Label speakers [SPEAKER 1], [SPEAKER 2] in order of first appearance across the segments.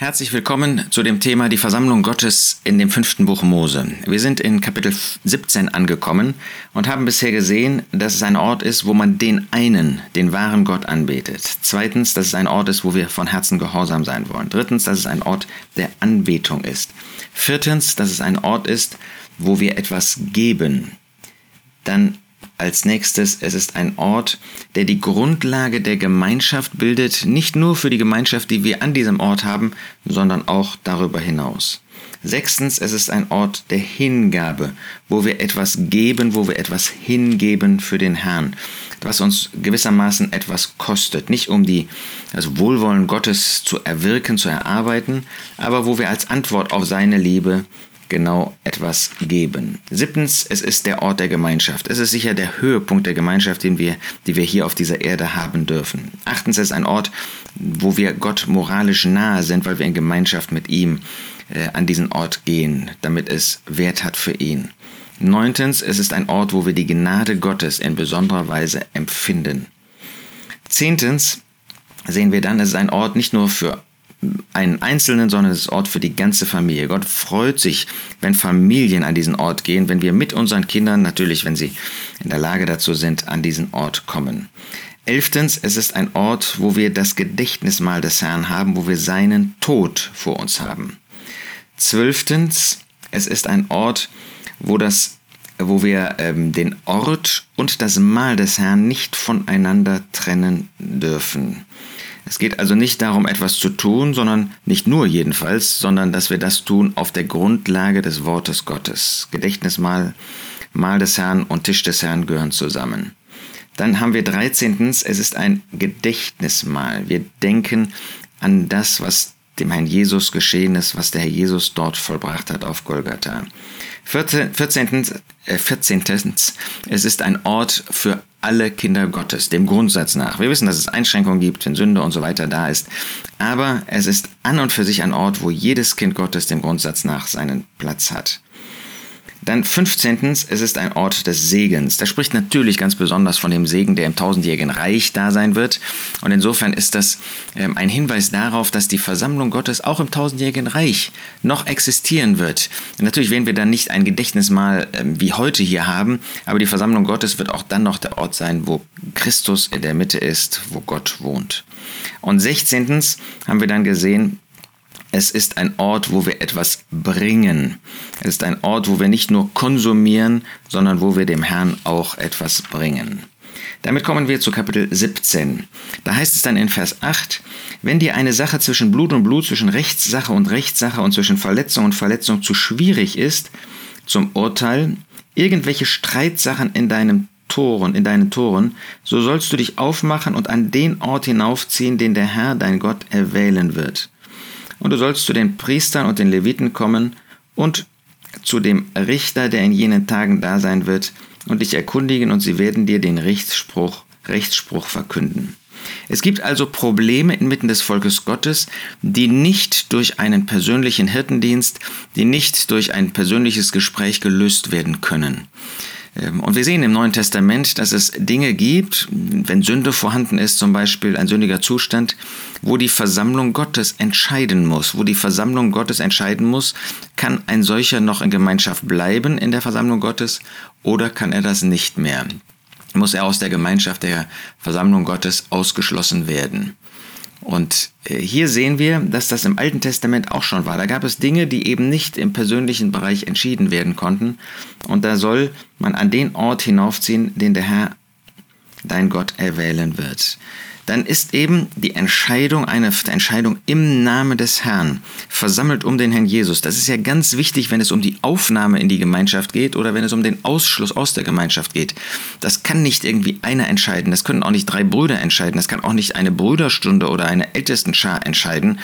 [SPEAKER 1] Herzlich willkommen zu dem Thema die Versammlung Gottes in dem fünften Buch Mose. Wir sind in Kapitel 17 angekommen und haben bisher gesehen, dass es ein Ort ist, wo man den einen, den wahren Gott anbetet. Zweitens, dass es ein Ort ist, wo wir von Herzen gehorsam sein wollen. Drittens, dass es ein Ort der Anbetung ist. Viertens, dass es ein Ort ist, wo wir etwas geben. Dann als nächstes, es ist ein Ort, der die Grundlage der Gemeinschaft bildet, nicht nur für die Gemeinschaft, die wir an diesem Ort haben, sondern auch darüber hinaus. Sechstens, es ist ein Ort der Hingabe, wo wir etwas geben, wo wir etwas hingeben für den Herrn, was uns gewissermaßen etwas kostet, nicht um die das Wohlwollen Gottes zu erwirken, zu erarbeiten, aber wo wir als Antwort auf seine Liebe genau etwas geben. Siebtens, es ist der Ort der Gemeinschaft. Es ist sicher der Höhepunkt der Gemeinschaft, den wir, die wir hier auf dieser Erde haben dürfen. Achtens, es ist ein Ort, wo wir Gott moralisch nahe sind, weil wir in Gemeinschaft mit ihm äh, an diesen Ort gehen, damit es Wert hat für ihn. Neuntens, es ist ein Ort, wo wir die Gnade Gottes in besonderer Weise empfinden. Zehntens, sehen wir dann, es ist ein Ort nicht nur für einen Einzelnen, sondern es ist Ort für die ganze Familie. Gott freut sich, wenn Familien an diesen Ort gehen, wenn wir mit unseren Kindern, natürlich, wenn sie in der Lage dazu sind, an diesen Ort kommen. Elftens, es ist ein Ort, wo wir das Gedächtnismal des Herrn haben, wo wir seinen Tod vor uns haben. Zwölftens, es ist ein Ort, wo das wo wir ähm, den Ort und das Mahl des Herrn nicht voneinander trennen dürfen. Es geht also nicht darum, etwas zu tun, sondern nicht nur jedenfalls, sondern dass wir das tun auf der Grundlage des Wortes Gottes. Gedächtnismahl, Mahl des Herrn und Tisch des Herrn gehören zusammen. Dann haben wir 13. Es ist ein Gedächtnismahl. Wir denken an das, was dem Herrn Jesus geschehen ist, was der Herr Jesus dort vollbracht hat auf Golgatha. 14. 14. Äh, 14. Es ist ein Ort für alle Kinder Gottes, dem Grundsatz nach. Wir wissen, dass es Einschränkungen gibt, wenn Sünde und so weiter da ist. Aber es ist an und für sich ein Ort, wo jedes Kind Gottes dem Grundsatz nach seinen Platz hat. Dann 15. Es ist ein Ort des Segens. Da spricht natürlich ganz besonders von dem Segen, der im tausendjährigen Reich da sein wird. Und insofern ist das ähm, ein Hinweis darauf, dass die Versammlung Gottes auch im tausendjährigen Reich noch existieren wird. Natürlich werden wir dann nicht ein Gedächtnismal ähm, wie heute hier haben, aber die Versammlung Gottes wird auch dann noch der Ort sein, wo Christus in der Mitte ist, wo Gott wohnt. Und 16. haben wir dann gesehen, es ist ein Ort, wo wir etwas bringen. Es ist ein Ort, wo wir nicht nur konsumieren, sondern wo wir dem Herrn auch etwas bringen. Damit kommen wir zu Kapitel 17. Da heißt es dann in Vers 8, wenn dir eine Sache zwischen Blut und Blut, zwischen Rechtssache und Rechtssache und zwischen Verletzung und Verletzung zu schwierig ist, zum Urteil, irgendwelche Streitsachen in deinem Toren, in deinen Toren, so sollst du dich aufmachen und an den Ort hinaufziehen, den der Herr, dein Gott, erwählen wird. Und du sollst zu den Priestern und den Leviten kommen und zu dem Richter, der in jenen Tagen da sein wird, und dich erkundigen, und sie werden dir den Rechtsspruch, Rechtsspruch verkünden. Es gibt also Probleme inmitten des Volkes Gottes, die nicht durch einen persönlichen Hirtendienst, die nicht durch ein persönliches Gespräch gelöst werden können. Ähm, und wir sehen im Neuen Testament, dass es Dinge gibt, wenn Sünde vorhanden ist, zum Beispiel ein sündiger Zustand, wo die Versammlung Gottes entscheiden muss, wo die Versammlung Gottes entscheiden muss, kann ein solcher noch in Gemeinschaft bleiben in der Versammlung Gottes oder kann er das nicht mehr? Muss er aus der Gemeinschaft der Versammlung Gottes ausgeschlossen werden? Und äh, hier sehen wir, dass das im Alten Testament auch schon war. Da gab es Dinge, die eben nicht im persönlichen Bereich entschieden werden konnten. Und da soll man an den Ort hinaufziehen, den der Herr, dein Gott, erwählen wird dann ist eben die Entscheidung eine Entscheidung im Namen des Herrn, versammelt um den Herrn Jesus. Das ist ja ganz wichtig, wenn es um die Aufnahme in die Gemeinschaft geht oder wenn es um den Ausschluss aus der Gemeinschaft geht. Das kann nicht irgendwie einer entscheiden. Das können auch nicht drei Brüder entscheiden. Das kann auch nicht eine Brüderstunde oder eine Ältestenschar entscheiden.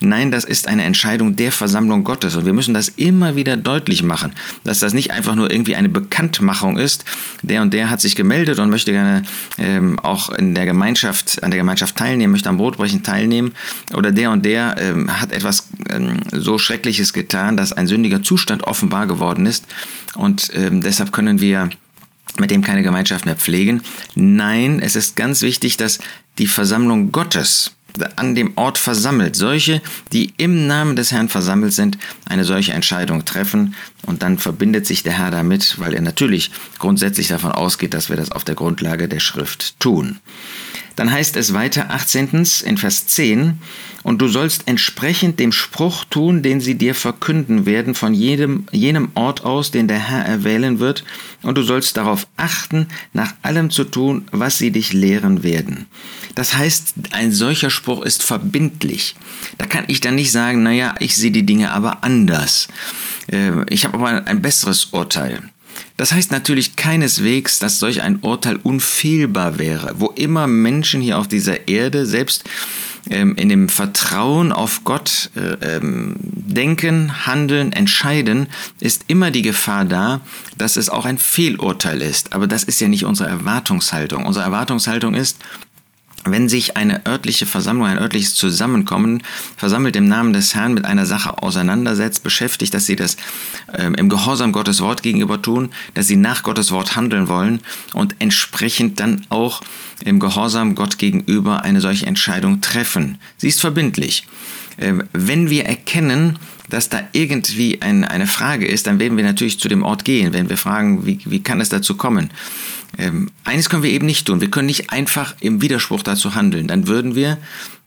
[SPEAKER 1] Nein, das ist eine Entscheidung der Versammlung Gottes. Und wir müssen das immer wieder deutlich machen, dass das nicht einfach nur irgendwie eine Bekanntmachung ist. Der und der hat sich gemeldet und möchte gerne ähm, auch in der Gemeinschaft an der Gemeinschaft teilnehmen, möchte am Brotbrechen teilnehmen oder der und der ähm, hat etwas ähm, so Schreckliches getan, dass ein sündiger Zustand offenbar geworden ist und ähm, deshalb können wir mit dem keine Gemeinschaft mehr pflegen. Nein, es ist ganz wichtig, dass die Versammlung Gottes an dem Ort versammelt. Solche, die im Namen des Herrn versammelt sind, eine solche Entscheidung treffen. Und dann verbindet sich der Herr damit, weil er natürlich grundsätzlich davon ausgeht, dass wir das auf der Grundlage der Schrift tun. Dann heißt es weiter 18. in Vers 10, und du sollst entsprechend dem Spruch tun, den sie dir verkünden werden von jedem, jenem Ort aus, den der Herr erwählen wird, und du sollst darauf achten, nach allem zu tun, was sie dich lehren werden. Das heißt, ein solcher Spruch ist verbindlich. Da kann ich dann nicht sagen, naja, ich sehe die Dinge aber anders. Äh, ich habe aber ein besseres Urteil. Das heißt natürlich keineswegs, dass solch ein Urteil unfehlbar wäre. Wo immer Menschen hier auf dieser Erde selbst ähm, in dem Vertrauen auf Gott äh, ähm, denken, handeln, entscheiden, ist immer die Gefahr da, dass es auch ein Fehlurteil ist. Aber das ist ja nicht unsere Erwartungshaltung. Unsere Erwartungshaltung ist, wenn sich eine örtliche Versammlung, ein örtliches Zusammenkommen versammelt im Namen des Herrn mit einer Sache auseinandersetzt, beschäftigt, dass sie das ähm, im Gehorsam Gottes Wort gegenüber tun, dass sie nach Gottes Wort handeln wollen und entsprechend dann auch im Gehorsam Gott gegenüber eine solche Entscheidung treffen. Sie ist verbindlich. Ähm, wenn wir erkennen, dass da irgendwie ein, eine Frage ist, dann werden wir natürlich zu dem Ort gehen, wenn wir fragen, wie, wie kann es dazu kommen. Ähm, eines können wir eben nicht tun. Wir können nicht einfach im Widerspruch dazu handeln. Dann würden wir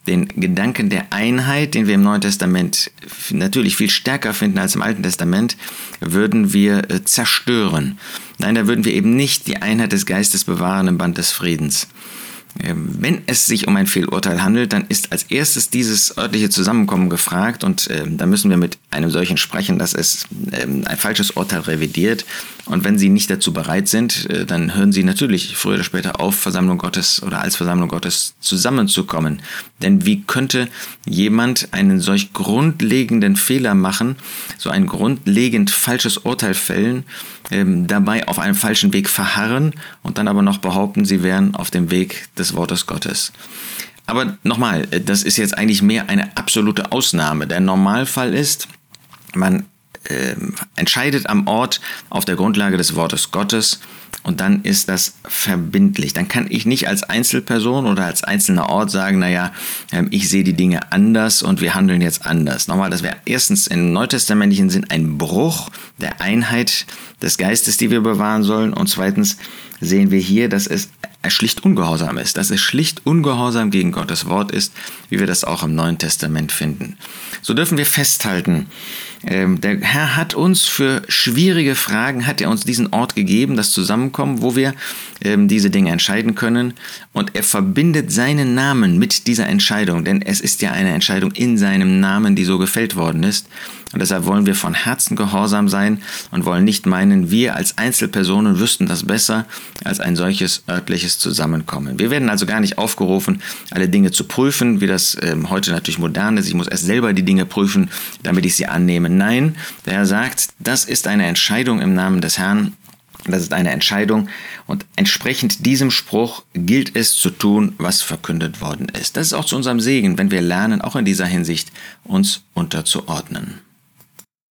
[SPEAKER 1] den Gedanken der Einheit, den wir im Neuen Testament natürlich viel stärker finden als im Alten Testament, würden wir äh, zerstören. Nein, da würden wir eben nicht die Einheit des Geistes bewahren im Band des Friedens. Ähm, wenn es sich um ein Fehlurteil handelt, dann ist als erstes dieses örtliche Zusammenkommen gefragt und äh, da müssen wir mit einem solchen sprechen, dass es äh, ein falsches Urteil revidiert. Und wenn Sie nicht dazu bereit sind, äh, dann hören Sie natürlich früher oder später auf, Versammlung Gottes oder als Versammlung Gottes zusammenzukommen. Denn wie könnte jemand einen solch grundlegenden Fehler machen, so ein grundlegend falsches Urteil fällen, ähm, dabei auf einem falschen Weg verharren und dann aber noch behaupten, sie wären auf dem Weg des Wortes Gottes. Aber nochmal, äh, das ist jetzt eigentlich mehr eine absolute Ausnahme. Der Normalfall ist, man äh, entscheidet am Ort auf der Grundlage des Wortes Gottes und dann ist das verbindlich. Dann kann ich nicht als Einzelperson oder als einzelner Ort sagen, naja, ähm, ich sehe die Dinge anders und wir handeln jetzt anders. Nochmal, das wäre erstens im neutestamentlichen Sinn ein Bruch der Einheit des Geistes, die wir bewahren sollen und zweitens sehen wir hier, dass es schlicht ungehorsam ist, dass es schlicht ungehorsam gegen Gottes Wort ist, wie wir das auch im Neuen Testament finden. So dürfen wir festhalten, ähm, der Herr hat uns für schwierige Fragen, hat er uns diesen Ort gegeben, das Zusammenkommen, wo wir ähm, diese Dinge entscheiden können. Und er verbindet seinen Namen mit dieser Entscheidung, denn es ist ja eine Entscheidung in seinem Namen, die so gefällt worden ist. Und deshalb wollen wir von Herzen gehorsam sein und wollen nicht meinen, wir als Einzelpersonen wüssten das besser als ein solches örtliches Zusammenkommen. Wir werden also gar nicht aufgerufen, alle Dinge zu prüfen, wie das ähm, heute natürlich modern ist. Ich muss erst selber die Dinge prüfen, damit ich sie annehme. Nein, der Herr sagt, das ist eine Entscheidung im Namen des Herrn das ist eine Entscheidung und entsprechend diesem Spruch gilt es zu tun, was verkündet worden ist. Das ist auch zu unserem Segen, wenn wir lernen, auch in dieser Hinsicht uns unterzuordnen.